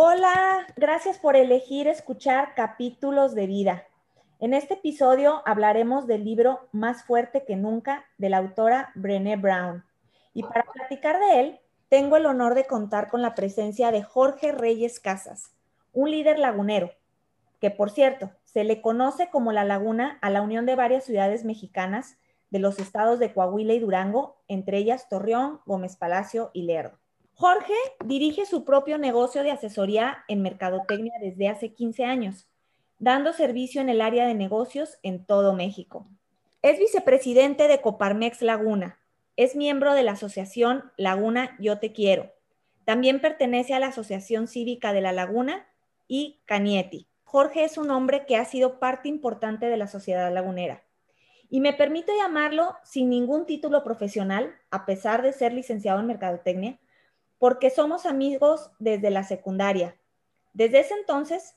Hola, gracias por elegir escuchar capítulos de vida. En este episodio hablaremos del libro Más fuerte que nunca de la autora Brené Brown. Y para platicar de él, tengo el honor de contar con la presencia de Jorge Reyes Casas, un líder lagunero, que por cierto, se le conoce como la laguna a la unión de varias ciudades mexicanas de los estados de Coahuila y Durango, entre ellas Torreón, Gómez Palacio y Lerdo. Jorge dirige su propio negocio de asesoría en mercadotecnia desde hace 15 años, dando servicio en el área de negocios en todo México. Es vicepresidente de Coparmex Laguna. Es miembro de la asociación Laguna Yo Te Quiero. También pertenece a la Asociación Cívica de la Laguna y Canieti. Jorge es un hombre que ha sido parte importante de la sociedad lagunera. Y me permito llamarlo sin ningún título profesional, a pesar de ser licenciado en Mercadotecnia, porque somos amigos desde la secundaria. Desde ese entonces,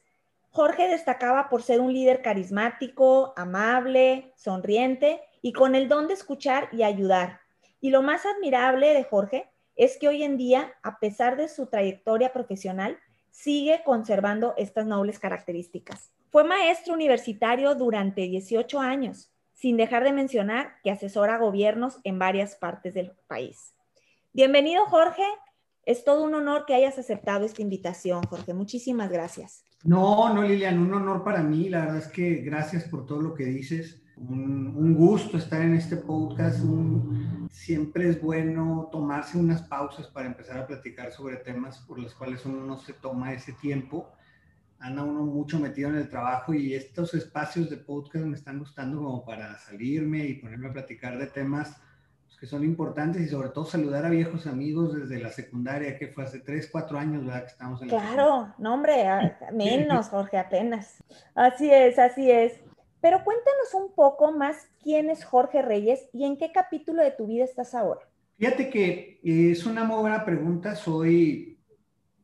Jorge destacaba por ser un líder carismático, amable, sonriente y con el don de escuchar y ayudar. Y lo más admirable de Jorge es que hoy en día, a pesar de su trayectoria profesional, sigue conservando estas nobles características. Fue maestro universitario durante 18 años, sin dejar de mencionar que asesora gobiernos en varias partes del país. Bienvenido, Jorge. Es todo un honor que hayas aceptado esta invitación, Jorge. Muchísimas gracias. No, no, Lilian, un honor para mí. La verdad es que gracias por todo lo que dices. Un, gusto estar en este podcast. siempre es bueno tomarse unas pausas para empezar a platicar sobre temas por los cuales uno no se toma ese tiempo. Anda uno mucho metido en el trabajo y estos espacios de podcast me están gustando como para salirme y ponerme a platicar de temas que son importantes y sobre todo saludar a viejos amigos desde la secundaria, que fue hace 3, 4 años, ¿verdad? Que estamos en Claro, no hombre, menos, Jorge, apenas. Así es, así es. Pero cuéntanos un poco más quién es Jorge Reyes y en qué capítulo de tu vida estás ahora. Fíjate que eh, es una muy buena pregunta. Soy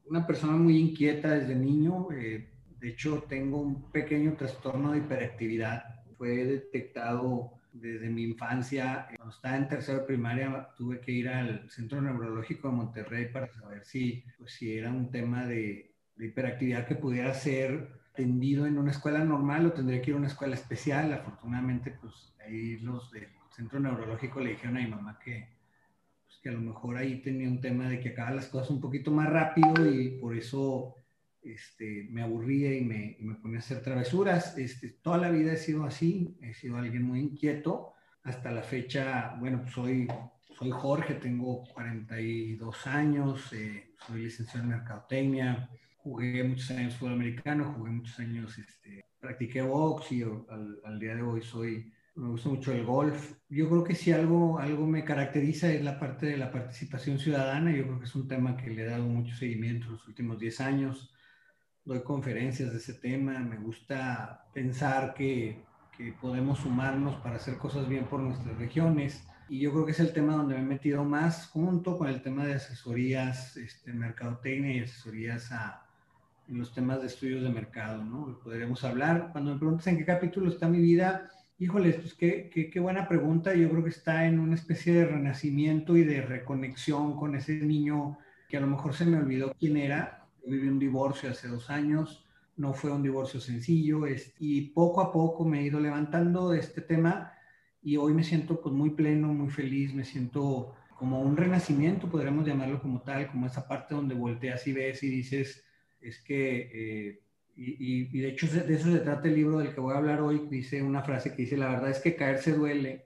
una persona muy inquieta desde niño. Eh, de hecho, tengo un pequeño trastorno de hiperactividad. Fue detectado desde mi infancia, cuando estaba en tercero primaria, tuve que ir al Centro Neurológico de Monterrey para saber si, pues, si era un tema de, de hiperactividad que pudiera ser atendido en una escuela normal o tendría que ir a una escuela especial. Afortunadamente, pues ahí los del Centro Neurológico le dijeron a mi mamá que, pues, que a lo mejor ahí tenía un tema de que acaban las cosas un poquito más rápido y por eso este, me aburría y me, me, ponía a hacer travesuras. Este, toda la vida he sido así, he sido alguien muy inquieto. Hasta la fecha, bueno, soy, soy Jorge, tengo 42 años, eh, soy licenciado en Mercadotecnia, jugué muchos años fútbol americano, jugué muchos años, este, practiqué box y al, al, día de hoy soy, me gusta mucho el golf. Yo creo que si algo, algo me caracteriza es la parte de la participación ciudadana, yo creo que es un tema que le he dado mucho seguimiento en los últimos 10 años doy conferencias de ese tema, me gusta pensar que, que, podemos sumarnos para hacer cosas bien por nuestras regiones. Y yo creo que es el tema donde me he metido más junto con el tema de asesorías, este, mercadotecnia y asesorías a, en los temas de estudios de mercado, ¿no? Podríamos hablar. Cuando me preguntas en qué capítulo está mi vida, híjoles, pues qué, qué, qué buena pregunta. Yo creo que está en una especie de renacimiento y de reconexión con ese niño que a lo mejor se me olvidó quién era viví un divorcio hace dos años, no fue un divorcio sencillo y poco a poco me he ido levantando de este tema y hoy me siento pues muy pleno, muy feliz, me siento como un renacimiento, podríamos llamarlo como tal, como esa parte donde volteas y ves y dices, es que, eh, y, y, de hecho de eso se trata el libro del que voy a hablar hoy, dice una frase que dice, la verdad es que caerse duele,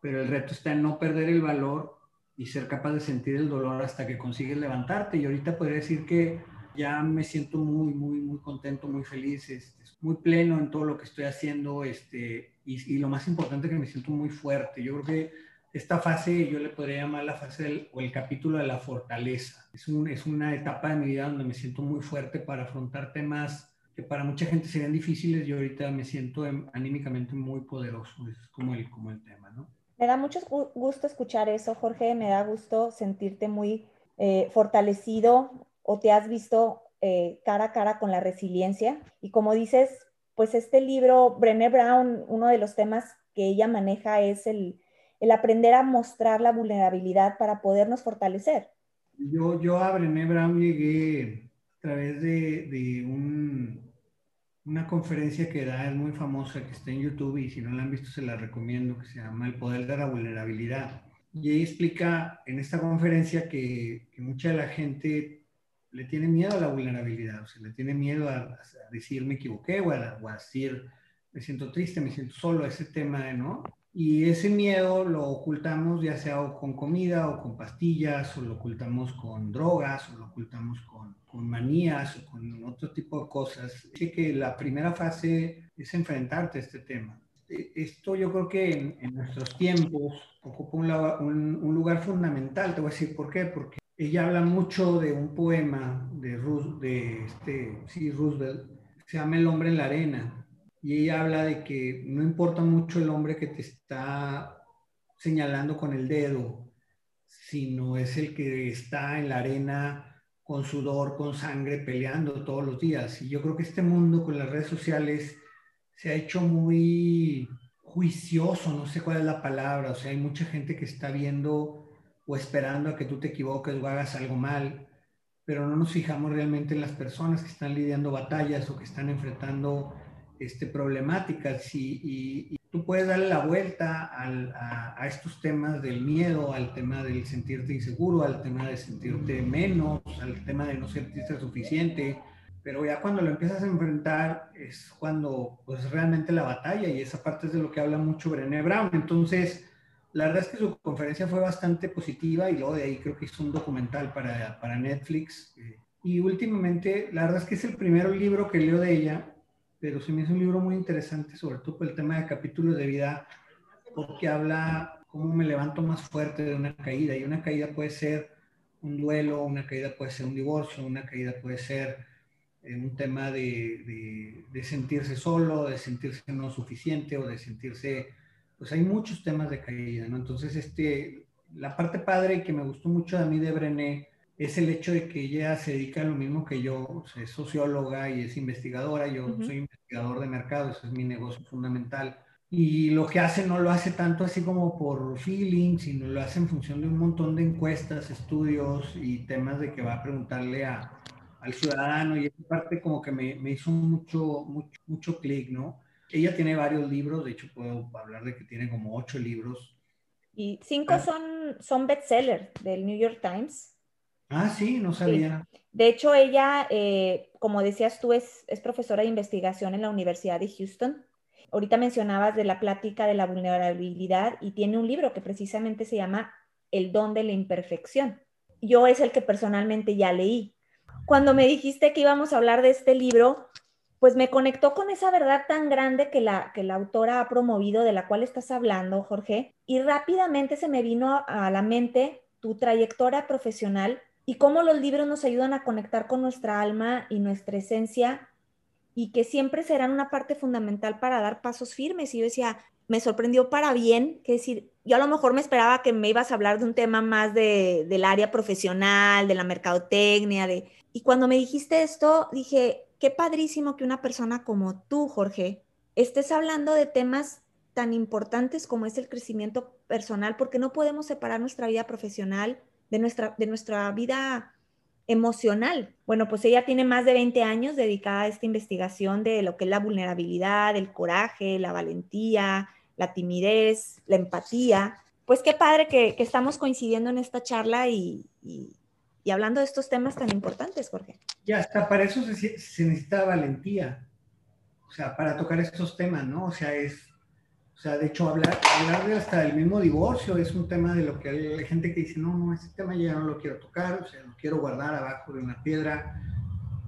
pero el reto está en no perder el valor y ser capaz de sentir el dolor hasta que consigues levantarte. Y ahorita podría decir que ya me siento muy, muy, muy contento, muy feliz, este, muy pleno en todo lo que estoy haciendo, este, y, lo más importante que me siento muy fuerte. Yo creo que esta fase yo le podría llamar la fase o el capítulo de la fortaleza. Es, un, es una etapa de mi vida donde me siento muy fuerte para afrontar temas que para mucha gente serían difíciles, yo ahorita me siento em, anímicamente muy poderoso, es como el, como el tema, ¿no? Me da mucho gusto escuchar eso, Jorge, me da gusto sentirte muy eh, fortalecido o te has visto eh, cara a cara con la resiliencia. Y como dices, pues este libro, Brené Brown, uno de los temas que ella maneja es el, el aprender a mostrar la vulnerabilidad para podernos fortalecer. Yo, yo a Brené Brown llegué a través de, de un, una conferencia que da, es muy famosa, que está en YouTube y si no la han visto se la recomiendo, que se llama El Poder de la Vulnerabilidad. Y ella explica en esta conferencia que, que mucha de la gente le tiene miedo a la vulnerabilidad, o sea, le tiene miedo a, decir me equivoqué o a, o a, decir me siento triste, me siento solo, ese tema, ¿no? Y ese miedo lo ocultamos ya sea con comida o con pastillas, o lo ocultamos con drogas, o lo ocultamos con, con manías o con otro tipo de cosas. Así que la primera fase es enfrentarte a este tema. E, esto yo creo que en, nuestros tiempos ocupa un, un, lugar fundamental. Te voy a decir por qué. Porque ella habla mucho de un poema de, de este, sí, Roosevelt, se llama El hombre en la arena. Y ella habla de que no importa mucho el hombre que te está señalando con el dedo, sino es el que está en la arena con sudor, con sangre, peleando todos los días. Y yo creo que este mundo con las redes sociales se ha hecho muy juicioso, no sé cuál es la palabra, o sea, hay mucha gente que está viendo o esperando a que tú te equivoques o hagas algo mal, pero no nos fijamos realmente en las personas que están lidiando batallas o que están enfrentando este, problemáticas y, tú puedes darle la vuelta a, a, estos temas del miedo, al tema del sentirte inseguro, al tema de sentirte menos, al tema de no sentirte suficiente, pero ya cuando lo empiezas a enfrentar es cuando pues realmente la batalla y esa parte es de lo que habla mucho Brené Brown. Entonces, la verdad es que su conferencia fue bastante positiva y luego de ahí creo que hizo un documental para, para Netflix. Eh, y últimamente, la verdad es que es el primer libro que leo de ella, pero se me hizo un libro muy interesante, sobre todo por el tema de capítulos de vida, porque habla cómo me levanto más fuerte de una caída. Y una caída puede ser un duelo, una caída puede ser un divorcio, una caída puede ser eh, un tema de, de, de sentirse solo, de sentirse no suficiente o de sentirse pues hay muchos temas de caída, ¿no? Entonces, este, la parte padre que me gustó mucho a mí de Brené es el hecho de que ella se dedica a lo mismo que yo, es socióloga y es investigadora, yo soy investigador de mercados, ese es mi negocio fundamental. Y lo que hace no lo hace tanto así como por feeling, sino lo hace en función de un montón de encuestas, estudios y temas de que va a preguntarle a, al ciudadano y esa parte como que me, me hizo mucho, mucho, mucho clic, ¿no? Ella tiene varios libros, de hecho puedo hablar de que tiene como ocho libros. Y cinco ah. son, son bestsellers del New York Times. Ah, sí, no sabía. De hecho, ella, eh, como decías tú, es, es profesora de investigación en la Universidad de Houston. Ahorita mencionabas de la plática de la vulnerabilidad y tiene un libro que precisamente se llama El don de la imperfección. Yo es el que personalmente ya leí. Cuando me dijiste que íbamos a hablar de este libro, pues me conectó con esa verdad tan grande que la, que la autora ha promovido, de la cual estás hablando, Jorge, y rápidamente se me vino a, la mente tu trayectoria profesional y cómo los libros nos ayudan a conectar con nuestra alma y nuestra esencia y que siempre serán una parte fundamental para dar pasos firmes. Y yo decía, me sorprendió para bien, que decir, yo a lo mejor me esperaba que me ibas a hablar de un tema más de, del área profesional, de la mercadotecnia, de... Y cuando me dijiste esto, dije, qué padrísimo que una persona como tú, Jorge, estés hablando de temas tan importantes como es el crecimiento personal, porque no podemos separar nuestra vida profesional de nuestra, de nuestra vida emocional. Bueno, pues ella tiene más de 20 años dedicada a esta investigación de lo que es la vulnerabilidad, el coraje, la valentía, la timidez, la empatía. Pues qué padre que, estamos coincidiendo en esta charla y, y hablando de estos temas tan importantes, Jorge. Ya, hasta para eso se, necesita valentía, o sea, para tocar estos temas, ¿no? O sea, es, o sea, de hecho, hablar, hablar de hasta el mismo divorcio es un tema de lo que hay gente que dice, no, no, ese tema ya no lo quiero tocar, o sea, lo quiero guardar abajo de una piedra.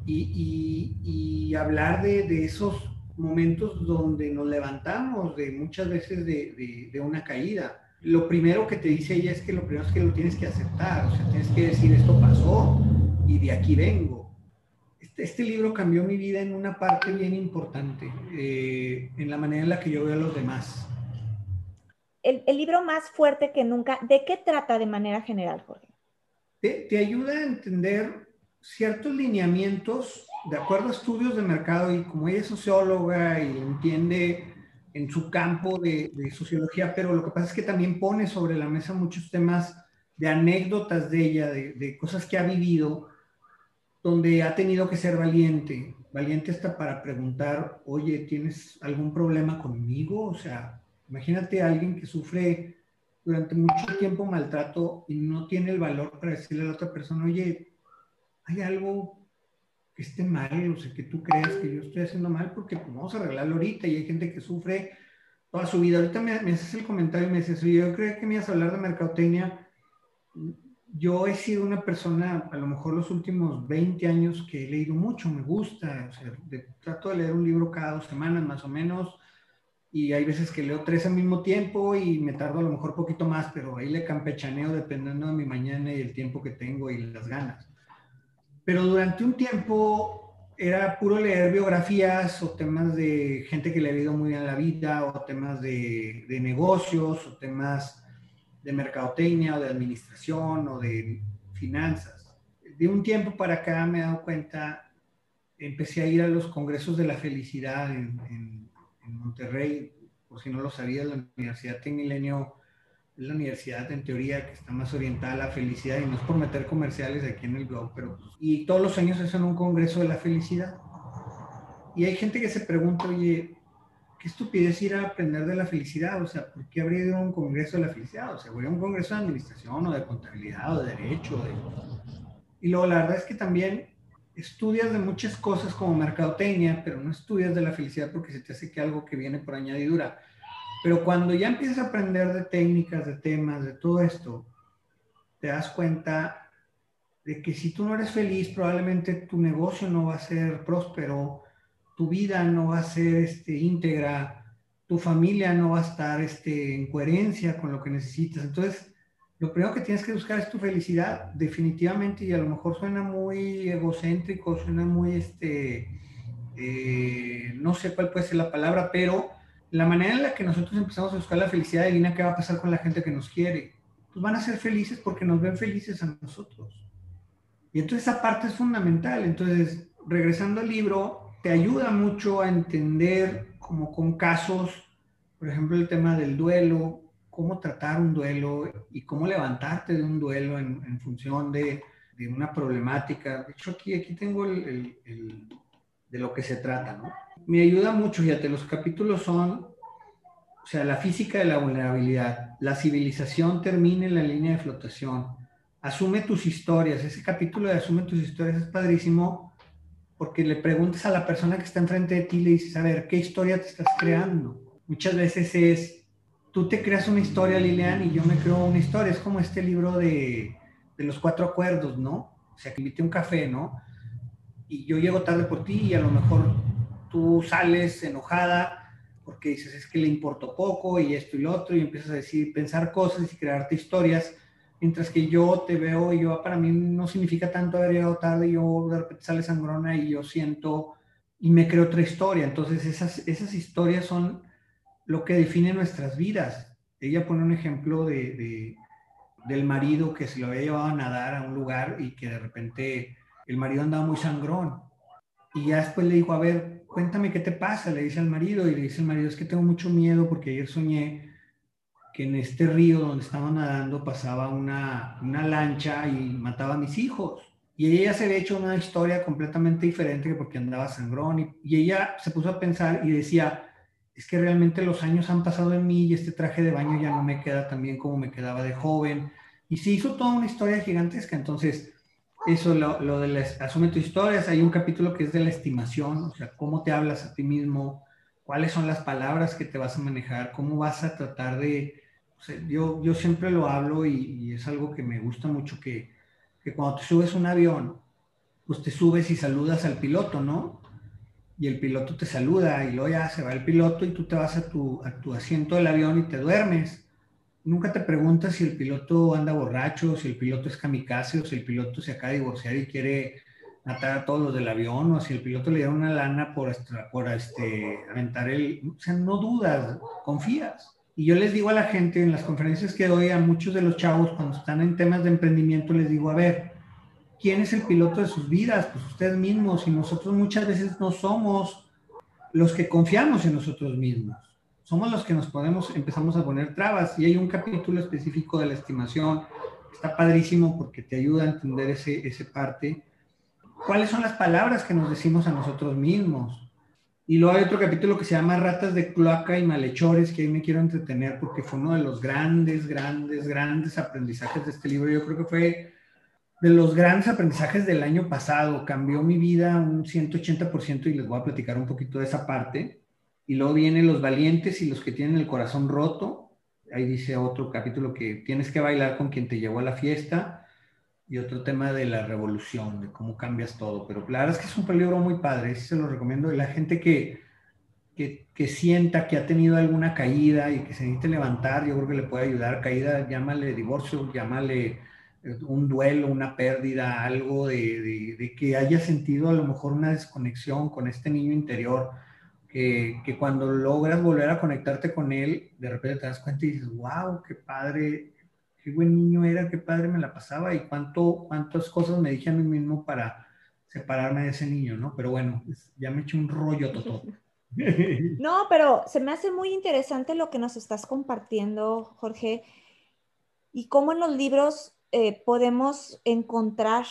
Y, y, hablar de, de, esos momentos donde nos levantamos, de muchas veces de, de, de una caída lo primero que te dice ella es que lo primero es que lo tienes que aceptar, o sea, tienes que decir esto pasó y de aquí vengo. este, este, libro cambió mi vida en una parte bien importante, eh, en la manera en la que yo veo a los demás. El, el, libro más fuerte que nunca, ¿de qué trata de manera general, Jorge? Te, te ayuda a entender ciertos lineamientos de acuerdo a estudios de mercado y como ella es socióloga y entiende en su campo de, sociología, pero lo que pasa es que también pone sobre la mesa muchos temas de anécdotas de ella, de, de cosas que ha vivido, donde ha tenido que ser valiente, valiente hasta para preguntar, oye, ¿tienes algún problema conmigo? O sea, imagínate a alguien que sufre durante mucho tiempo maltrato y no tiene el valor para decirle a la otra persona, oye, hay algo que esté mal, o sea, que tú creas que yo estoy haciendo mal, porque pues, vamos a arreglarlo ahorita y hay gente que sufre toda su vida. Ahorita me, haces el comentario y me dices, yo creo que me ibas a hablar de mercadotecnia. Yo he sido una persona, a lo mejor los últimos 20 años, que he leído mucho, me gusta, o sea, trato de leer un libro cada dos semanas más o menos, y hay veces que leo tres al mismo tiempo y me tardo a lo mejor poquito más, pero ahí le campechaneo dependiendo de mi mañana y el tiempo que tengo y las ganas pero durante un tiempo era puro leer biografías o temas de gente que le ha ido muy bien la vida o temas de, de negocios o temas de mercadotecnia o de administración o de finanzas. De un tiempo para acá me he dado cuenta, empecé a ir a los congresos de la felicidad en, en, Monterrey, por si no lo sabía, la Universidad Tecmilenio es la universidad en teoría que está más orientada a la felicidad y no es por meter comerciales aquí en el blog, pero pues, y todos los años hacen un congreso de la felicidad. Y hay gente que se pregunta, oye, qué estupidez ir a aprender de la felicidad, o sea, ¿por qué habría ido a un congreso de la felicidad? O sea, voy a un congreso de administración o de contabilidad o de derecho. Y luego la verdad es que también estudias de muchas cosas como mercadotecnia, pero no estudias de la felicidad porque se te hace que algo que viene por añadidura. Pero cuando ya empiezas a aprender de técnicas, de temas, de todo esto, te das cuenta de que si tú no eres feliz, probablemente tu negocio no va a ser próspero, tu vida no va a ser este, íntegra, tu familia no va a estar este, en coherencia con lo que necesitas. Entonces, lo primero que tienes que buscar es tu felicidad, definitivamente, y a lo mejor suena muy egocéntrico, suena muy, este, eh, no sé cuál puede ser la palabra, pero la manera en la que nosotros empezamos a buscar la felicidad divina, ¿qué va a pasar con la gente que nos quiere? Pues van a ser felices porque nos ven felices a nosotros. Y entonces esa parte es fundamental. Entonces, regresando al libro, te ayuda mucho a entender como con casos, por ejemplo, el tema del duelo, cómo tratar un duelo y cómo levantarte de un duelo en, función de, de, una problemática. De hecho, aquí, aquí tengo el, de lo que se trata, ¿no? Me ayuda mucho, fíjate, los capítulos son, o sea, la física de la vulnerabilidad, la civilización termina en la línea de flotación, asume tus historias, ese capítulo de asume tus historias es padrísimo porque le preguntas a la persona que está enfrente de ti y le dices, a ver, ¿qué historia te estás creando? Muchas veces es, tú te creas una historia, Lilian, y yo me creo una historia, es como este libro de, de los cuatro acuerdos, ¿no? O sea, que invité un café, ¿no? y yo llego tarde por ti y a lo mejor tú sales enojada porque dices es que le importó poco y esto y lo otro y empiezas a decir, pensar cosas y crearte historias, mientras que yo te veo y yo para mí no significa tanto haber llegado tarde, yo de repente sale sangrona y yo siento y me creo otra historia. Entonces esas, esas historias son lo que define nuestras vidas. Ella pone un ejemplo de, de, del marido que se lo había llevado a nadar a un lugar y que de repente el marido andaba muy sangrón. Y ya después le dijo, a ver, cuéntame qué te pasa, le dice al marido, y le dice al marido, es que tengo mucho miedo porque ayer soñé que en este río donde estaba nadando pasaba una, una lancha y mataba a mis hijos. Y ella se había hecho una historia completamente diferente porque andaba sangrón. Y, y, ella se puso a pensar y decía, es que realmente los años han pasado en mí y este traje de baño ya no me queda tan bien como me quedaba de joven. Y se hizo toda una historia gigantesca. Entonces, eso, lo, de las, asume tus historias, hay un capítulo que es de la estimación, o sea, cómo te hablas a ti mismo, cuáles son las palabras que te vas a manejar, cómo vas a tratar de, o sea, yo, yo siempre lo hablo y, y, es algo que me gusta mucho, que, que cuando te subes un avión, pues te subes y saludas al piloto, ¿no? Y el piloto te saluda y luego ya se va el piloto y tú te vas a tu, a tu asiento del avión y te duermes nunca te preguntas si el piloto anda borracho, si el piloto es kamikaze o si el piloto se acaba de divorciar y quiere matar a todos los del avión o si el piloto le diera una lana por, por este, aventar el... O sea, no dudas, confías. Y yo les digo a la gente en las conferencias que doy a muchos de los chavos cuando están en temas de emprendimiento, les digo, a ver, ¿quién es el piloto de sus vidas? Pues ustedes mismos y nosotros muchas veces no somos los que confiamos en nosotros mismos. Somos los que nos podemos, empezamos a poner trabas y hay un capítulo específico de la estimación. Está padrísimo porque te ayuda a entender ese, ese parte cuáles son las palabras que nos decimos a nosotros mismos. Y luego hay otro capítulo que se llama Ratas de cloaca y malhechores, que ahí me quiero entretener porque fue uno de los grandes, grandes, grandes aprendizajes de este libro. Yo creo que fue de los grandes aprendizajes del año pasado. Cambió mi vida un 180% y les voy a platicar un poquito de esa parte. Y luego vienen los valientes y los que tienen el corazón roto. Ahí dice otro capítulo que tienes que bailar con quien te llevó a la fiesta y otro tema de la revolución, de cómo cambias todo. Pero la verdad es que es un libro muy padre, se lo recomiendo. Y la gente que, que, que, sienta que ha tenido alguna caída y que se necesite levantar, yo creo que le puede ayudar. Caída, llámale divorcio, llámale eh, un duelo, una pérdida, algo de, de que haya sentido a lo mejor una desconexión con este niño interior. Que, que, cuando logras volver a conectarte con él, de repente te das cuenta y dices, wow, qué padre qué buen niño era, qué padre me la pasaba y cuánto, cuántas cosas me dije a mí mismo para separarme de ese niño, ¿no? Pero bueno, ya me eché un rollo todo. No, pero se me hace muy interesante lo que nos estás compartiendo, Jorge, y cómo en los libros eh, podemos encontrar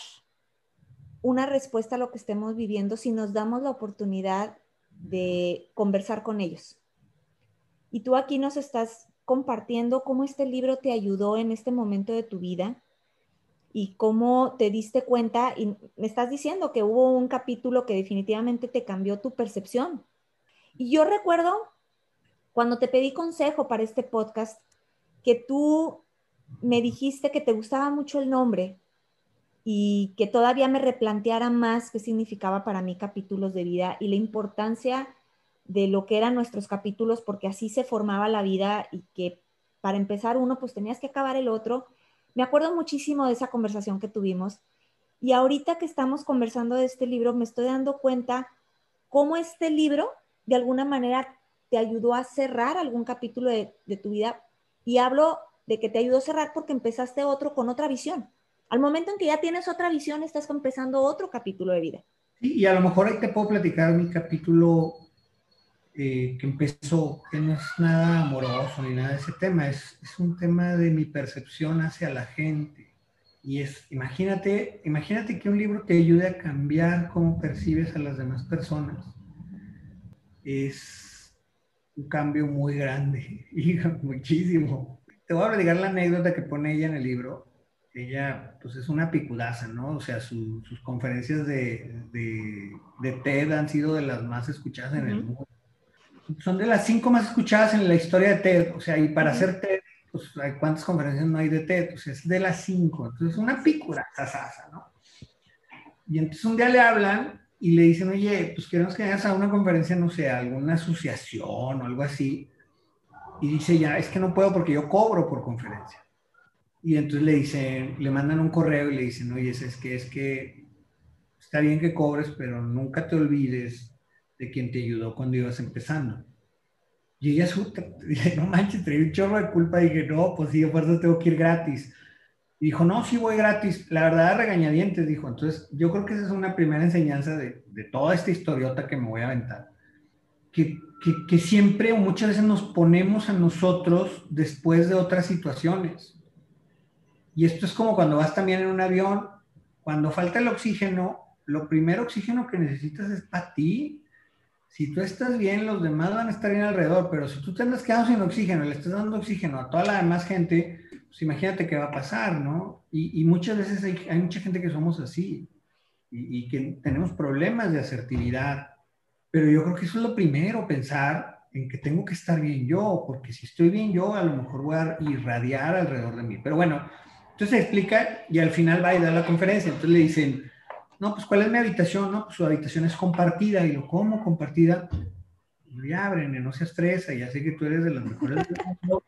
una respuesta a lo que estemos viviendo si nos damos la oportunidad de conversar con ellos. Y tú aquí nos estás compartiendo cómo este libro te ayudó en este momento de tu vida y cómo te diste cuenta y me estás diciendo que hubo un capítulo que definitivamente te cambió tu percepción. Y yo recuerdo cuando te pedí consejo para este podcast que tú me dijiste que te gustaba mucho el nombre y que todavía me replanteara más qué significaba para mí capítulos de vida y la importancia de lo que eran nuestros capítulos, porque así se formaba la vida y que para empezar uno, pues tenías que acabar el otro. Me acuerdo muchísimo de esa conversación que tuvimos y ahorita que estamos conversando de este libro, me estoy dando cuenta cómo este libro de alguna manera te ayudó a cerrar algún capítulo de, tu vida y hablo de que te ayudó a cerrar porque empezaste otro con otra visión. Al momento en que ya tienes otra visión, estás empezando otro capítulo de vida. y a lo mejor ahí te puedo platicar mi capítulo eh, que empezó, que no es nada amoroso ni nada de ese tema, es, es, un tema de mi percepción hacia la gente. Y es, imagínate, imagínate que un libro te ayude a cambiar cómo percibes a las demás personas. Es un cambio muy grande, y muchísimo. Te voy a platicar la anécdota que pone ella en el libro. Ella, pues es una picudaza, ¿no? O sea, sus conferencias de, de, de, TED han sido de las más escuchadas en el mundo son de las cinco más escuchadas en la historia de TED. O sea, y para hacer TED, pues, ¿cuántas conferencias no hay de TED? O sea, es de las cinco. Entonces, una pícula, sasasa, ¿no? Y entonces un día le hablan y le dicen, oye, pues queremos que vayas a una conferencia, no sé, alguna asociación o algo así. Y dice, ya, es que no puedo porque yo cobro por conferencia. Y entonces le dicen, le mandan un correo y le dicen, oye, es que, es que está bien que cobres, pero nunca te olvides de quien te ayudó cuando ibas empezando. Y ella, dije, no manches, traía un chorro de culpa. Y dije, no, pues sí, por eso tengo que ir gratis. Y dijo, no, sí voy gratis. La verdad, regañadientes, dijo. Entonces, yo creo que esa es una primera enseñanza de, de toda esta historiota que me voy a aventar. Que, que, que, siempre o muchas veces nos ponemos a nosotros después de otras situaciones. Y esto es como cuando vas también en un avión, cuando falta el oxígeno, lo primero oxígeno que necesitas es para ti si tú estás bien, los demás van a estar bien alrededor, pero si tú te andas quedando sin oxígeno le estás dando oxígeno a toda la demás gente, pues imagínate qué va a pasar, ¿no? Y, muchas veces hay, mucha gente que somos así y, y, que tenemos problemas de asertividad, pero yo creo que eso es lo primero, pensar en que tengo que estar bien yo, porque si estoy bien yo, a lo mejor voy a irradiar alrededor de mí. Pero bueno, entonces explica y al final va a ir a la conferencia, entonces le dicen, no, pues ¿cuál es mi habitación? No, pues su habitación es compartida. Y lo, ¿cómo compartida? Ya, Brené, no se estresa, ya sé que tú eres de las mejores del mundo.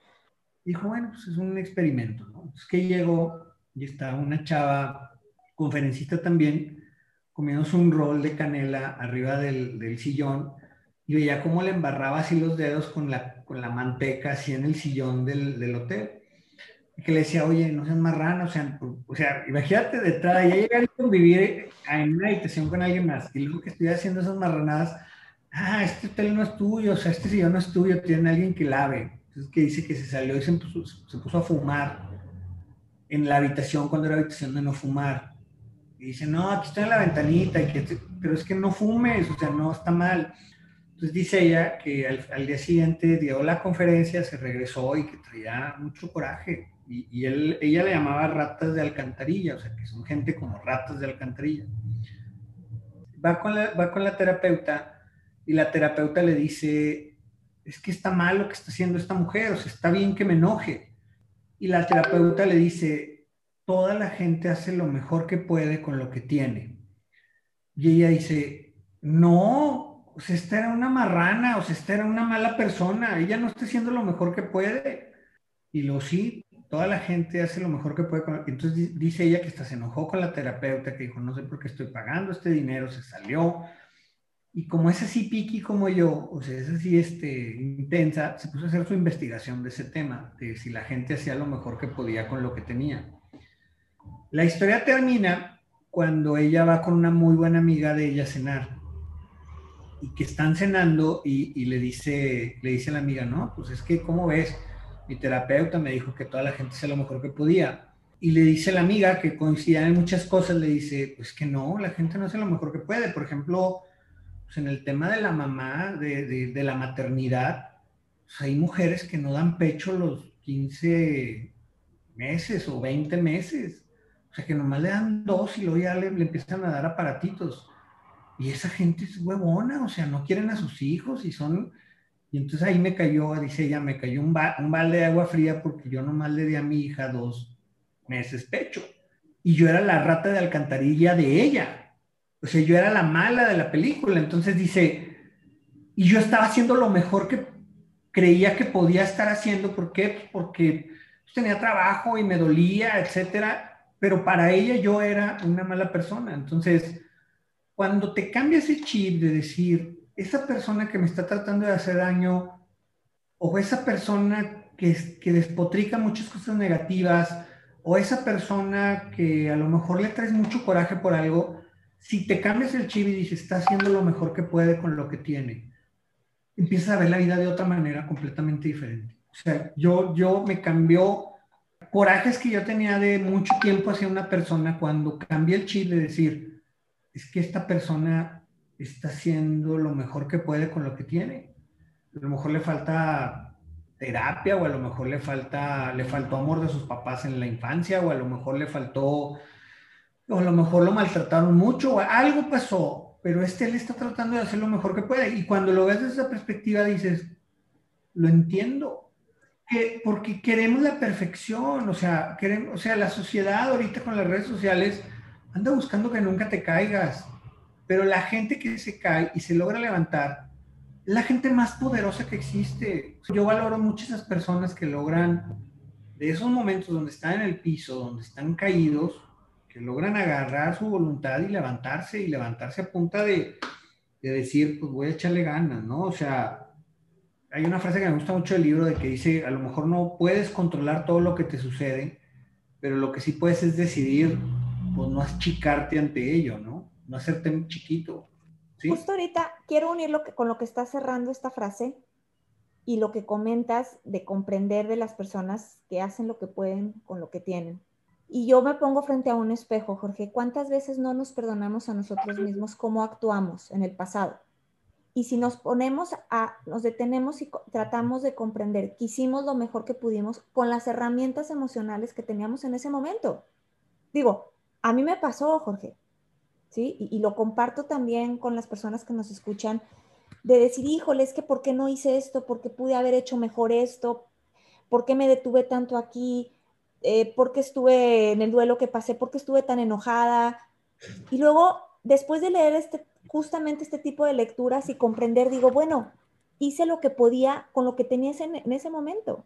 Dijo, bueno, pues es un experimento, ¿no? Es que llegó y está una chava conferencista también comiéndose un rol de canela arriba del, del sillón y veía cómo le embarraba así los dedos con la, con la manteca así en el sillón del, del hotel. Que le decía, oye, no seas marrano, o sea, o sea imagínate detrás, ya llegar a convivir en una habitación con alguien más y luego que estoy haciendo esas marranadas, ah, este hotel no es tuyo, o sea, este sillón no es tuyo, tiene alguien que lave. Entonces, que dice que se salió y se puso, se puso a fumar en la habitación cuando era habitación de no fumar. Y dice, no, aquí estoy en la ventanita, y que, pero es que no fumes, o sea, no está mal. Entonces dice ella que al, día siguiente dio la conferencia, se regresó y que traía mucho coraje. Y, ella le llamaba ratas de alcantarilla, o sea, que son gente como ratas de alcantarilla. Va con la, va con la terapeuta y la terapeuta le dice, es que está mal lo que está haciendo esta mujer, o sea, está bien que me enoje. Y la terapeuta le dice, toda la gente hace lo mejor que puede con lo que tiene. Y ella dice, no, o sea, esta era una marrana, o sea, esta era una mala persona, ella no está haciendo lo mejor que puede. Y lo sí, toda la gente hace lo mejor que puede. Entonces dice ella que hasta se enojó con la terapeuta, que dijo, no sé por qué estoy pagando este dinero, se salió. Y como es así piqui como yo, o sea, es así este, intensa, se puso a hacer su investigación de ese tema, de si la gente hacía lo mejor que podía con lo que tenía. La historia termina cuando ella va con una muy buena amiga de ella a cenar y que están cenando y, le, dice, le dice a la amiga, no, pues es que, ¿cómo ves? Mi terapeuta me dijo que toda la gente hacía lo mejor que podía. Y le dice la amiga, que coincidían en muchas cosas, le dice, pues que no, la gente no hace lo mejor que puede. Por ejemplo, pues en el tema de la mamá, de, de, la maternidad, pues hay mujeres que no dan pecho los 15 meses o 20 meses. O sea, que nomás le dan dos y luego ya le, le empiezan a dar aparatitos. Y esa gente es huevona, o sea, no quieren a sus hijos y son... Y entonces ahí me cayó, dice ella, me cayó un, un balde de agua fría porque yo nomás le di a mi hija dos meses pecho. Y yo era la rata de alcantarilla de ella. O sea, yo era la mala de la película. Entonces dice, y yo estaba haciendo lo mejor que creía que podía estar haciendo. ¿Por qué? Porque tenía trabajo y me dolía, etcétera. Pero para ella yo era una mala persona. Entonces, cuando te cambia ese chip de decir, esa persona que me está tratando de hacer daño, o esa persona que, que despotrica muchas cosas negativas, o esa persona que a lo mejor le traes mucho coraje por algo, si te cambias el chip y dices, está haciendo lo mejor que puede con lo que tiene, empiezas a ver la vida de otra manera completamente diferente. O sea, yo, yo me cambió corajes que yo tenía de mucho tiempo hacia una persona cuando cambié el chip de decir, es que esta persona está haciendo lo mejor que puede con lo que tiene. A lo mejor le falta terapia o a lo mejor le falta le faltó amor de sus papás en la infancia o a lo mejor le faltó o a lo mejor lo maltrataron mucho o algo pasó, pero este él está tratando de hacer lo mejor que puede y cuando lo ves desde esa perspectiva dices, lo entiendo. Que, porque queremos la perfección, o sea, queremos, o sea, la sociedad ahorita con las redes sociales anda buscando que nunca te caigas. Pero la gente que se cae y se logra levantar, la gente más poderosa que existe. Yo valoro mucho esas personas que logran, de esos momentos donde están en el piso, donde están caídos, que logran agarrar su voluntad y levantarse y levantarse a punta de, de decir, pues voy a echarle ganas, ¿no? O sea, hay una frase que me gusta mucho del libro de que dice, a lo mejor no puedes controlar todo lo que te sucede, pero lo que sí puedes es decidir pues no achicarte ante ello, ¿no? No hacerte chiquito. Justo ahorita quiero unirlo con lo que está cerrando esta frase y lo que comentas de comprender de las personas que hacen lo que pueden con lo que tienen. Y yo me pongo frente a un espejo, Jorge, ¿cuántas veces no nos perdonamos a nosotros mismos cómo actuamos en el pasado? Y si nos ponemos a, nos detenemos y tratamos de comprender que hicimos lo mejor que pudimos con las herramientas emocionales que teníamos en ese momento. Digo, a mí me pasó, Jorge, ¿sí? Y, lo comparto también con las personas que nos escuchan, de decir, híjole, es que ¿por qué no hice esto? ¿Por qué pude haber hecho mejor esto? ¿Por qué me detuve tanto aquí? Eh, ¿Por qué estuve en el duelo que pasé? ¿Por qué estuve tan enojada? Y luego, después de leer este, justamente este tipo de lecturas y comprender, digo, bueno, hice lo que podía con lo que tenía en, en ese momento,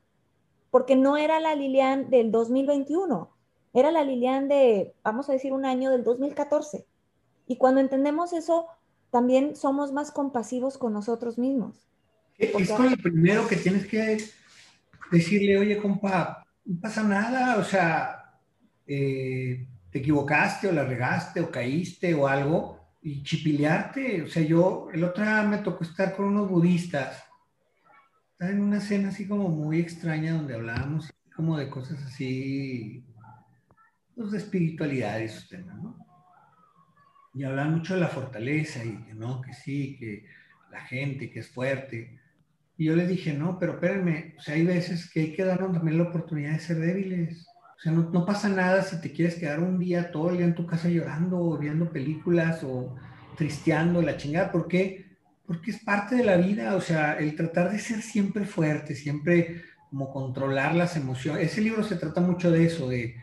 porque no era la Lilian del 2021, era la Lilian de, vamos a decir, un año del 2014. Y cuando entendemos eso, también somos más compasivos con nosotros mismos. Es con lo primero que tienes que decirle, oye, compa, no pasa nada, o sea, eh, te equivocaste o la regaste o caíste o algo y chipilearte. O sea, yo, el otro día me tocó estar con unos budistas. Estaba en una cena así como muy extraña donde hablábamos como de cosas así, pues de espiritualidad y esos temas, ¿no? Y hablaban mucho de la fortaleza y que no, que sí, que la gente, que es fuerte. Y yo les dije, no, pero espérenme, o sea, hay veces que hay que darnos también la oportunidad de ser débiles. O sea, no, no, pasa nada si te quieres quedar un día todo el día en tu casa llorando o viendo películas o tristeando la chingada. ¿Por qué? Porque es parte de la vida. O sea, el tratar de ser siempre fuerte, siempre como controlar las emociones. Ese libro se trata mucho de eso, de,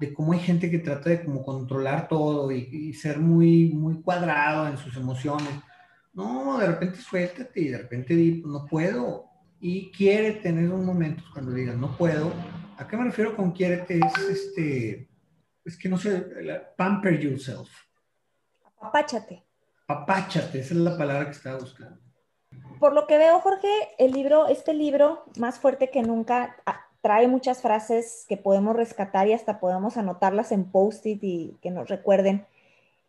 de cómo hay gente que trata de como controlar todo y, y ser muy, muy cuadrado en sus emociones no, de repente suéltate y de repente di, no puedo. Y quiere tener un momento cuando digas, no puedo. ¿A qué me refiero con quiere? Es este, es que no sé, pamper yourself. Apáchate. Apáchate, esa es la palabra que estaba buscando. Por lo que veo, Jorge, el libro, este libro, más fuerte que nunca, trae muchas frases que podemos rescatar y hasta podemos anotarlas en post-it y que nos recuerden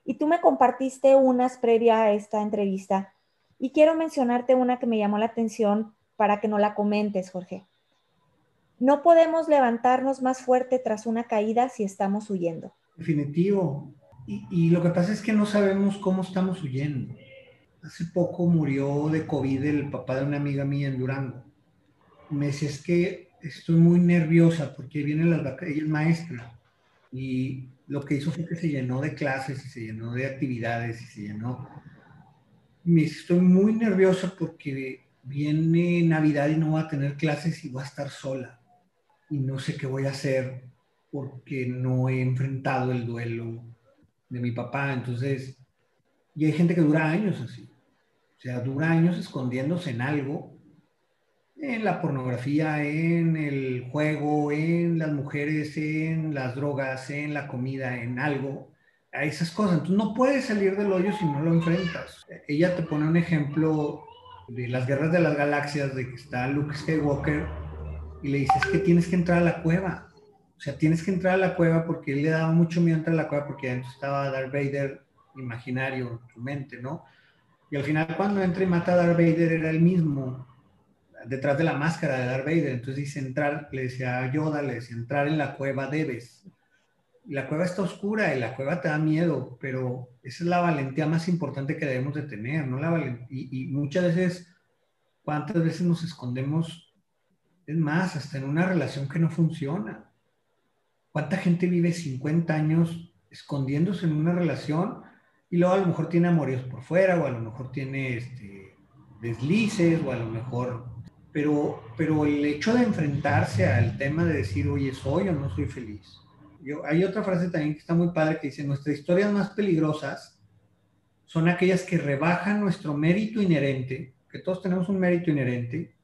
y tú me compartiste unas previa a esta entrevista y quiero mencionarte una que me llamó la atención para que no la comentes, Jorge. No podemos levantarnos más fuerte tras una caída si estamos huyendo. Definitivo. Y, lo que pasa es que no sabemos cómo estamos huyendo. Hace poco murió de COVID el papá de una amiga mía en Durango. Me decía, que estoy muy nerviosa porque viene la ella es maestra y lo que hizo fue que se llenó de clases y se llenó de actividades y se llenó. Me estoy muy nerviosa porque viene Navidad y no voy a tener clases y voy a estar sola. Y no sé qué voy a hacer porque no he enfrentado el duelo de mi papá. Entonces, y hay gente que dura años así. O sea, dura años escondiéndose en algo en la pornografía, en el juego, en las mujeres, en las drogas, en la comida, en algo, a esas cosas. Entonces no puedes salir del hoyo si no lo enfrentas. Ella te pone un ejemplo de las guerras de las galaxias, de que está Luke Skywalker y le dices que tienes que entrar a la cueva. O sea, tienes que entrar a la cueva porque él le daba mucho miedo entrar a la cueva porque adentro estaba Darth Vader imaginario en su mente, ¿no? Y al final cuando entra y mata a Darth Vader era el mismo detrás de la máscara de Darth Vader. Entonces dice entrar, le decía a Yoda, le decía entrar en la cueva debes. La cueva está oscura y la cueva te da miedo, pero esa es la valentía más importante que debemos de tener, ¿no? La y, y muchas veces, ¿cuántas veces nos escondemos? Es más, hasta en una relación que no funciona. ¿Cuánta gente vive 50 años escondiéndose en una relación y luego a lo mejor tiene amoríos por fuera o a lo mejor tiene este, deslices o a lo mejor pero, pero el hecho de enfrentarse al tema de decir, oye, soy o no soy feliz. Yo, hay otra frase también que está muy padre que dice, nuestras historias más peligrosas son aquellas que rebajan nuestro mérito inherente, que todos tenemos un mérito inherente,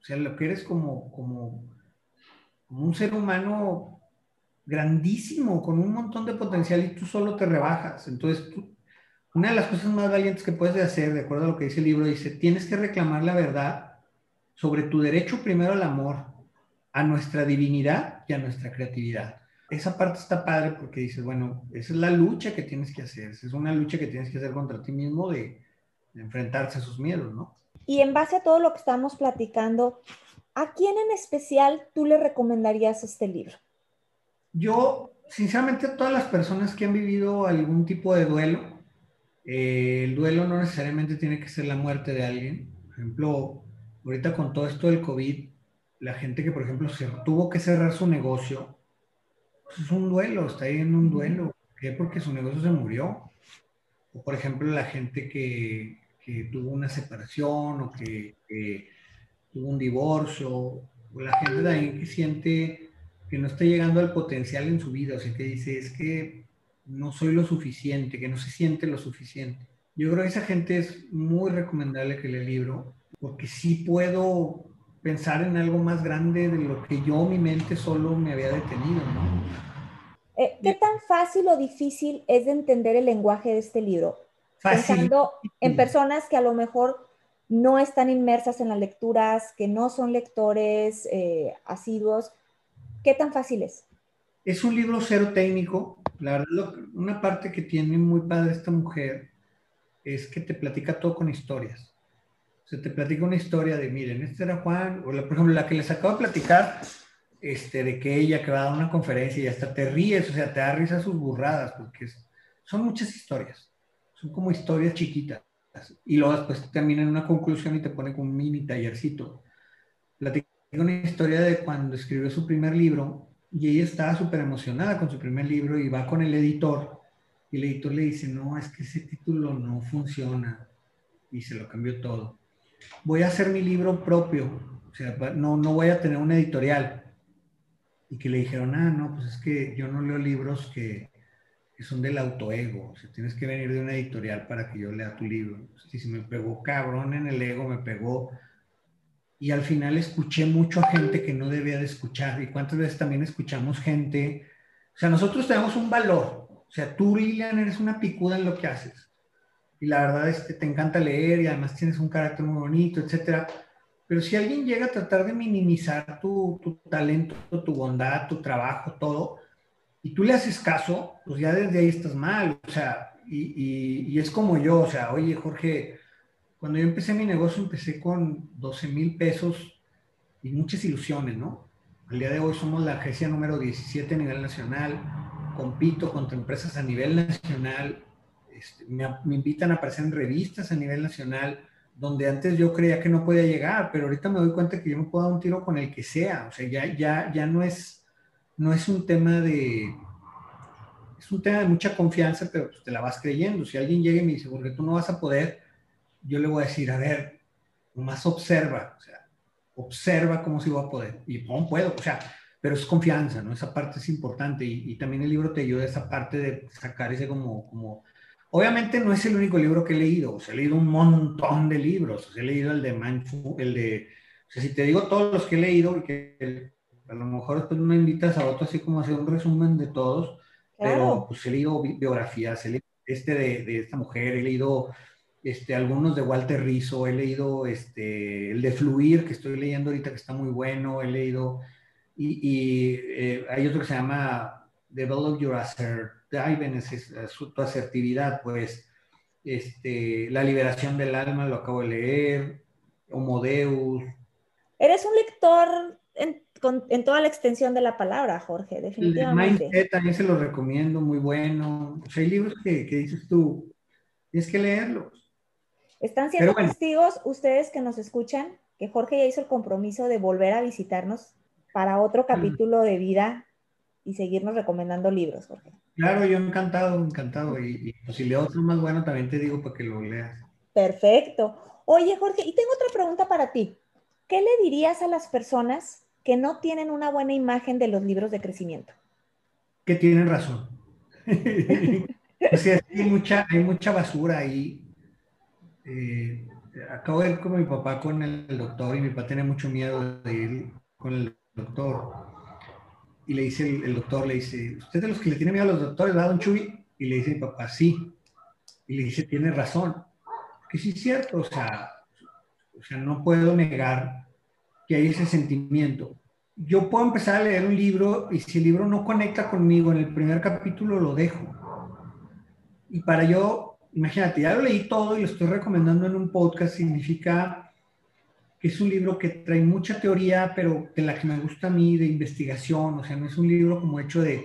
o sea, lo que eres como, como, como un ser humano grandísimo, con un montón de potencial y tú solo te rebajas. Entonces, una de las cosas más valientes que puedes hacer, de acuerdo a lo que dice el libro, dice, tienes que reclamar la verdad sobre tu derecho primero al amor, a nuestra divinidad y a nuestra creatividad. Esa parte está padre porque dices, bueno, esa es la lucha que tienes que hacer, es una lucha que tienes que hacer contra ti mismo de, enfrentarse a sus miedos, ¿no? Y en base a todo lo que estamos platicando, ¿a quién en especial tú le recomendarías este libro? Yo, sinceramente, a todas las personas que han vivido algún tipo de duelo, eh, el duelo no necesariamente tiene que ser la muerte de alguien. Por ejemplo, ahorita con todo esto del COVID, la gente que, por ejemplo, se tuvo que cerrar su negocio, pues es un duelo, está ahí en un duelo. ¿Por qué? Porque su negocio se murió. O, por ejemplo, la gente que, que tuvo una separación o que, tuvo un divorcio, o la gente también que siente que no está llegando al potencial en su vida, o sea, que dice, es que no soy lo suficiente, que no se siente lo suficiente. Yo creo que esa gente es muy recomendable que lea el libro porque sí puedo pensar en algo más grande de lo que yo, mi mente solo me había detenido, ¿no? Eh, ¿Qué tan fácil o difícil es de entender el lenguaje de este libro? Pensando en personas que a lo mejor no están inmersas en las lecturas, que no son lectores eh, asiduos, ¿qué tan fácil es? Es un libro cero técnico. La verdad, una parte que tiene muy padre esta mujer es que te platica todo con historias. O sea, te platica una historia de, miren, este era Juan, o por ejemplo, la que les acabo de platicar, este, de que ella que va a dar una conferencia y hasta te ríes, o sea, te da risa sus burradas, porque son muchas historias, son como historias chiquitas. Y luego después termina en una conclusión y te pone con un mini tallercito. Platica una historia de cuando escribió su primer libro y ella estaba súper emocionada con su primer libro y va con el editor y el editor le dice, no, es que ese título no funciona y se lo cambió todo. Voy a hacer mi libro propio, o sea, no, no voy a tener un editorial y que le dijeron, ah, no, pues es que yo no leo libros que, que son del autoego, o sea, tienes que venir de una editorial para que yo lea tu libro. Si se me pegó cabrón en el ego, me pegó. Y al final escuché mucho a gente que no debía de escuchar. Y cuántas veces también escuchamos gente. O sea, nosotros tenemos un valor. O sea, tú, Lilian, eres una picuda en lo que haces. Y la verdad es que te encanta leer y además tienes un carácter muy bonito, etcétera. Pero si alguien llega a tratar de minimizar tu, tu talento, tu bondad, tu trabajo, todo, y tú le haces caso, pues ya desde ahí estás mal. O sea, y, y, es como yo, o sea, oye, Jorge, cuando yo empecé mi negocio, empecé con 12 mil pesos y muchas ilusiones, ¿no? Al día de hoy somos la agencia número 17 a nivel nacional, compito contra empresas a nivel nacional, este, me, invitan a aparecer en revistas a nivel nacional, donde antes yo creía que no podía llegar, pero ahorita me doy cuenta que yo me puedo dar un tiro con el que sea, o sea, ya, ya, ya no, es, no es un tema de... Es un tema de mucha confianza, pero pues te la vas creyendo. Si alguien llega y me dice, porque tú no vas a poder, yo le voy a decir, a ver, nomás observa, o sea, observa cómo si voy a poder. Y no puedo, o sea, pero es confianza, ¿no? Esa parte es importante y, y, también el libro te ayuda a esa parte de sacar ese como, como Obviamente no es el único libro que he leído, o sea, he leído un montón de libros, o sea, he leído el de Mindful, el de, o sea, si te digo todos los que he leído, que a lo mejor después me invitas a otro así como hacer un resumen de todos, pero pues he leído biografías, he leído este de, de, esta mujer, he leído este, algunos de Walter Rizzo, he leído este, el de Fluir, que estoy leyendo ahorita que está muy bueno, he leído, y, y eh, hay otro que se llama Develop Your Assert, tu asertividad, pues, este, La liberación del alma, lo acabo de leer, Homo Deus. Eres un lector en, en toda la extensión de la palabra, Jorge, definitivamente. Mindset también se lo recomiendo, muy bueno. hay libros que, que, dices tú, tienes que leerlos. Están siendo testigos ustedes que nos escuchan, que Jorge ya hizo el compromiso de volver a visitarnos para otro capítulo de vida y seguirnos recomendando libros, Jorge. Claro, yo encantado, encantado. Y, pues, si leo otro más bueno, también te digo para que lo leas. Perfecto. Oye, Jorge, y tengo otra pregunta para ti. ¿Qué le dirías a las personas que no tienen una buena imagen de los libros de crecimiento? Que tienen razón. o sea, hay mucha, hay mucha basura ahí. Eh, acabo de ir con mi papá con el doctor y mi papá tiene mucho miedo de ir con el doctor y le dice el, doctor, le dice, ¿usted de los que le tiene miedo a los doctores, va, don Chuy? Y le dice mi papá, sí. Y le dice, tiene razón. Que sí es cierto, o sea, o sea, no puedo negar que hay ese sentimiento. Yo puedo empezar a leer un libro y si el libro no conecta conmigo en el primer capítulo, lo dejo. Y para yo, imagínate, ya lo leí todo y lo estoy recomendando en un podcast, significa es un libro que trae mucha teoría, pero de la que me gusta a mí, de investigación, o sea, no es un libro como hecho de,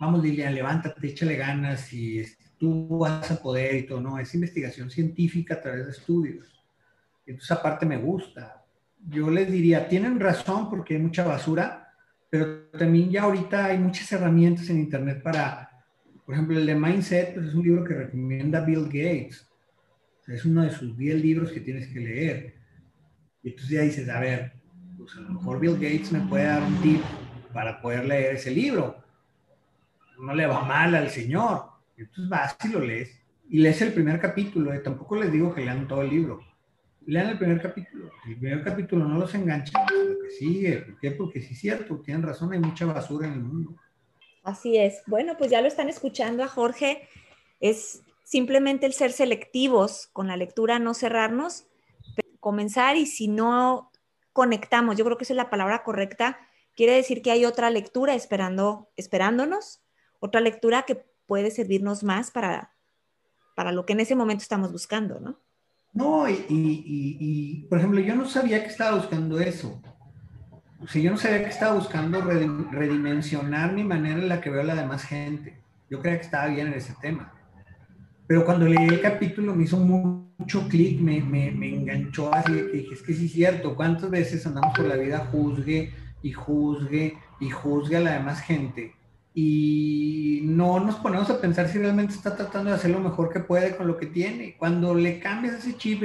vamos Lilian, levántate, échale ganas y tú vas a poder y todo, no, es investigación científica a través de estudios. Entonces, aparte me gusta. Yo les diría, tienen razón porque hay mucha basura, pero también ya ahorita hay muchas herramientas en Internet para, por ejemplo, el de Mindset, pues es un libro que recomienda Bill Gates. es uno de sus 10 libros que tienes que leer y entonces ya dices, a ver, pues a lo mejor Bill Gates me puede dar un tip para poder leer ese libro. No le va mal al señor. entonces vas y lo lees. Y lees el primer capítulo. ¿eh? Tampoco les digo que lean todo el libro. Lean el primer capítulo. El primer capítulo no los engancha. Lo que sigue. ¿Por qué? Porque sí es cierto, tienen razón, hay mucha basura en el mundo. Así es. Bueno, pues ya lo están escuchando a Jorge. Es simplemente el ser selectivos con la lectura, no cerrarnos, comenzar y si no conectamos, yo creo que esa es la palabra correcta, quiere decir que hay otra lectura esperando, esperándonos, otra lectura que puede servirnos más para, para lo que en ese momento estamos buscando, ¿no? No, y, y, por ejemplo, yo no sabía que estaba buscando eso. O sea, yo no sabía que estaba buscando redimensionar mi manera en la que veo a la demás gente. Yo creía que estaba bien en ese tema. Pero cuando leí el capítulo me hizo mucho clic, me, me, me, enganchó así que dije, es que sí es cierto, ¿cuántas veces andamos por la vida juzgue y juzgue y juzgue a la demás gente? Y no nos ponemos a pensar si realmente está tratando de hacer lo mejor que puede con lo que tiene. Cuando le cambias ese chip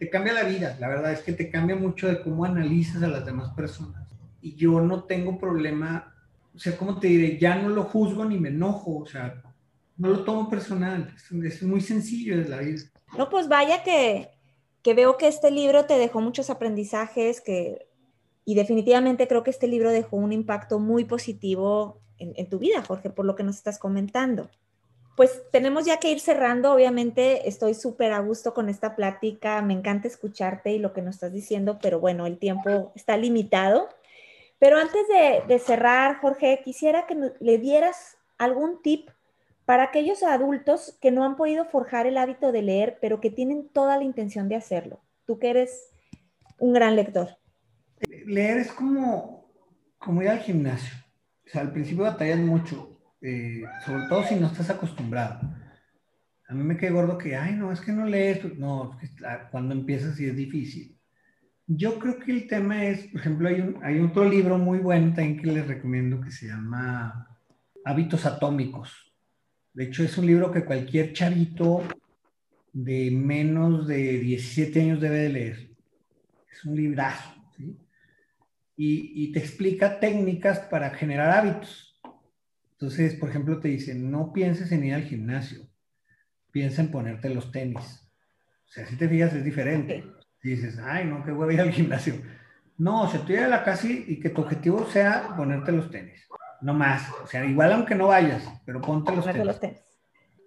te cambia la vida, la verdad es que te cambia mucho de cómo analizas a las demás personas. Y yo no tengo problema, o sea, ¿cómo te diré? Ya no lo juzgo ni me enojo, o sea, no lo tomo personal, es, muy sencillo de la vida. No, pues vaya que, que veo que este libro te dejó muchos aprendizajes que, y definitivamente creo que este libro dejó un impacto muy positivo en, en, tu vida, Jorge, por lo que nos estás comentando. Pues tenemos ya que ir cerrando, obviamente estoy súper a gusto con esta plática, me encanta escucharte y lo que nos estás diciendo, pero bueno, el tiempo está limitado. Pero antes de, de cerrar, Jorge, quisiera que le dieras algún tip para aquellos adultos que no han podido forjar el hábito de leer, pero que tienen toda la intención de hacerlo. Tú que eres un gran lector. Leer es como, como ir al gimnasio. O sea, al principio batallas mucho, eh, sobre todo si no estás acostumbrado. A mí me queda gordo que, ay, no, es que no lees. No, cuando empiezas sí es difícil. Yo creo que el tema es, por ejemplo, hay, un, hay otro libro muy bueno también que les recomiendo que se llama Hábitos Atómicos de hecho, es un libro que cualquier chavito de menos de 17 años debe de leer. Es un librazo, ¿sí? Y, te explica técnicas para generar hábitos. Entonces, por ejemplo, te dice, no pienses en ir al gimnasio, piensa en ponerte los tenis. O sea, si te fijas, es diferente. Y dices, ay, no, qué voy a ir al gimnasio. No, o sea, tú ir a la casa y que tu objetivo sea ponerte los tenis no más. O sea, igual aunque no vayas, pero ponte los tenis.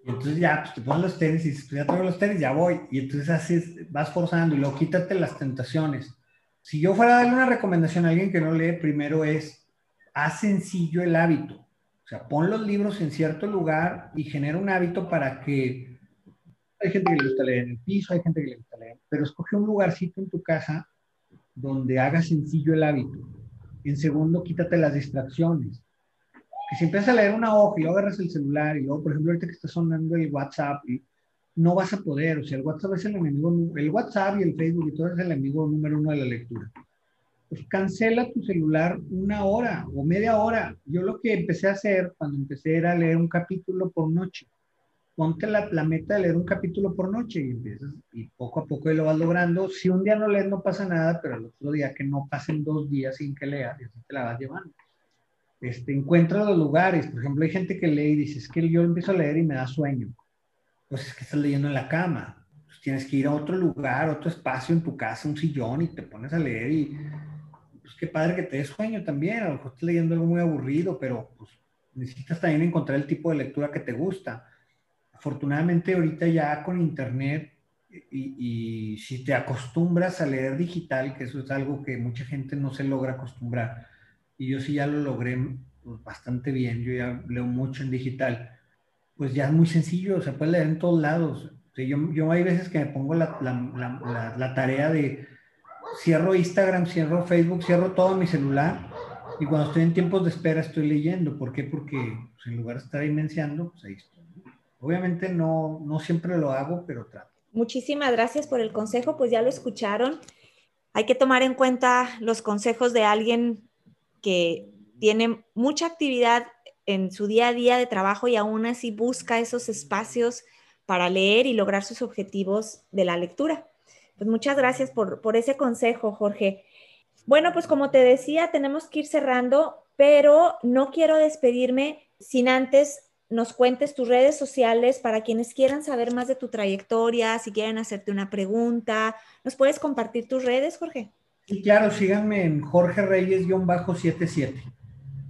Y entonces ya, pues te pones los tenis y si pues, ya traigo los tenis, ya voy. Y entonces así vas forzando y luego quítate las tentaciones. Si yo fuera a darle una recomendación a alguien que no lee, primero es, haz sencillo el hábito. O sea, pon los libros en cierto lugar y genera un hábito para que... Hay gente que le gusta leer en el piso, hay gente que le gusta leer, pero escoge un lugarcito en tu casa donde haga sencillo el hábito. En segundo, quítate las distracciones que si empiezas a leer una hoja y luego agarras el celular y luego, por ejemplo, ahorita que está sonando el WhatsApp, y no vas a poder, o sea, el WhatsApp es el enemigo, el WhatsApp y el Facebook y todo es el enemigo número uno de la lectura. Pues cancela tu celular una hora o media hora. Yo lo que empecé a hacer cuando empecé era leer un capítulo por noche. Ponte la, la meta de leer un capítulo por noche y empiezas, y poco a poco lo vas logrando. Si un día no lees, no pasa nada, pero el otro día que no pasen dos días sin que leas, y así te la vas llevando este, encuentra los lugares. Por ejemplo, hay gente que lee y dice, es que yo empiezo a leer y me da sueño. Pues es que estás leyendo en la cama. Pues tienes que ir a otro lugar, otro espacio en tu casa, un sillón y te pones a leer y pues qué padre que te dé sueño también. A lo mejor estás leyendo algo muy aburrido, pero pues, necesitas también encontrar el tipo de lectura que te gusta. Afortunadamente ahorita ya con internet y, y si te acostumbras a leer digital, que eso es algo que mucha gente no se logra acostumbrar, y yo sí ya lo logré pues, bastante bien, yo ya leo mucho en digital, pues ya es muy sencillo, se puede leer en todos lados. yo, yo hay veces que me pongo la, la, la, tarea de cierro Instagram, cierro Facebook, cierro todo mi celular y cuando estoy en tiempos de espera estoy leyendo. ¿Por qué? Porque pues, en lugar de estar inmenciando, pues ahí estoy. Obviamente no, no siempre lo hago, pero trato. Muchísimas gracias por el consejo, pues ya lo escucharon. Hay que tomar en cuenta los consejos de alguien que tiene mucha actividad en su día a día de trabajo y aún así busca esos espacios para leer y lograr sus objetivos de la lectura. Pues muchas gracias por, por ese consejo, Jorge. Bueno, pues como te decía, tenemos que ir cerrando, pero no quiero despedirme sin antes nos cuentes tus redes sociales para quienes quieran saber más de tu trayectoria, si quieren hacerte una pregunta. ¿Nos puedes compartir tus redes, Jorge? Y claro, síganme en Jorge Reyes-77.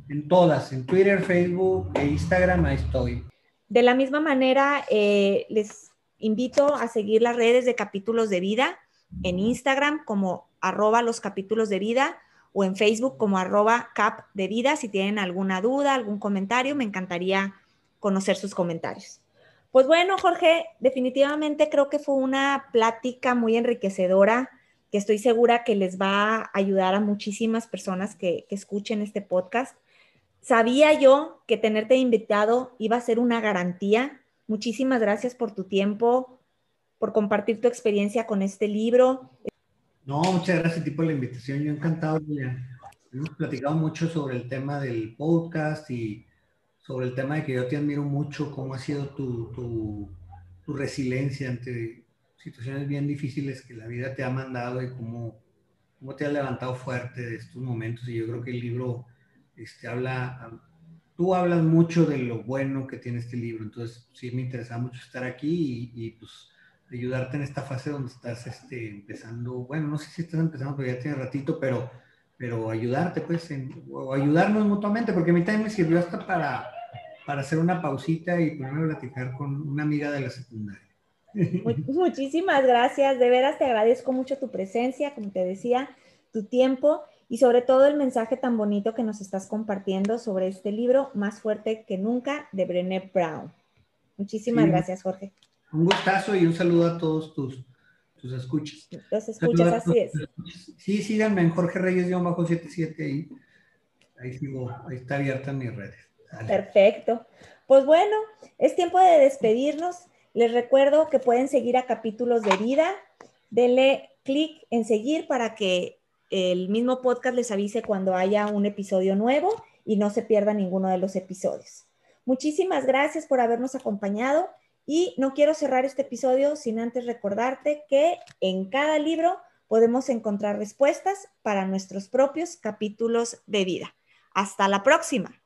en todas, en Twitter, Facebook e Instagram, ahí estoy. De la misma manera, eh, les invito a seguir las redes de capítulos de vida en Instagram como arroba los capítulos de vida o en Facebook como arroba cap de vida. Si tienen alguna duda, algún comentario, me encantaría conocer sus comentarios. Pues bueno, Jorge, definitivamente creo que fue una plática muy enriquecedora que estoy segura que les va a ayudar a muchísimas personas que, que escuchen este podcast. Sabía yo que tenerte invitado iba a ser una garantía. Muchísimas gracias por tu tiempo, por compartir tu experiencia con este libro. No, muchas gracias a ti por la invitación. Yo encantado. Hemos platicado mucho sobre el tema del podcast y sobre el tema de que yo te admiro mucho, cómo ha sido tu, tu, tu resiliencia ante situaciones bien difíciles que la vida te ha mandado y cómo, cómo te ha levantado fuerte de estos momentos. Y yo creo que el libro este, habla, tú hablas mucho de lo bueno que tiene este libro, entonces sí me interesa mucho estar aquí y, y pues ayudarte en esta fase donde estás este, empezando, bueno, no sé si estás empezando, pero ya tiene ratito, pero, pero ayudarte, pues, o ayudarnos mutuamente, porque a mí también me sirvió hasta para, para hacer una pausita y ponerme a platicar con una amiga de la secundaria. Muchísimas gracias, de veras te agradezco mucho tu presencia, como te decía, tu tiempo y sobre todo el mensaje tan bonito que nos estás compartiendo sobre este libro, Más fuerte que nunca, de Brené Brown. Muchísimas gracias, Jorge. Un gustazo y un saludo a todos tus, tus escuchas. Los escuchas, así es. Sí, síganme en Jorge Reyes-77 ahí. Ahí sigo, ahí está abierta mis redes. Perfecto. Pues bueno, es tiempo de despedirnos. Les recuerdo que pueden seguir a Capítulos de Vida. Denle clic en seguir para que el mismo podcast les avise cuando haya un episodio nuevo y no se pierda ninguno de los episodios. Muchísimas gracias por habernos acompañado y no quiero cerrar este episodio sin antes recordarte que en cada libro podemos encontrar respuestas para nuestros propios capítulos de vida. Hasta la próxima.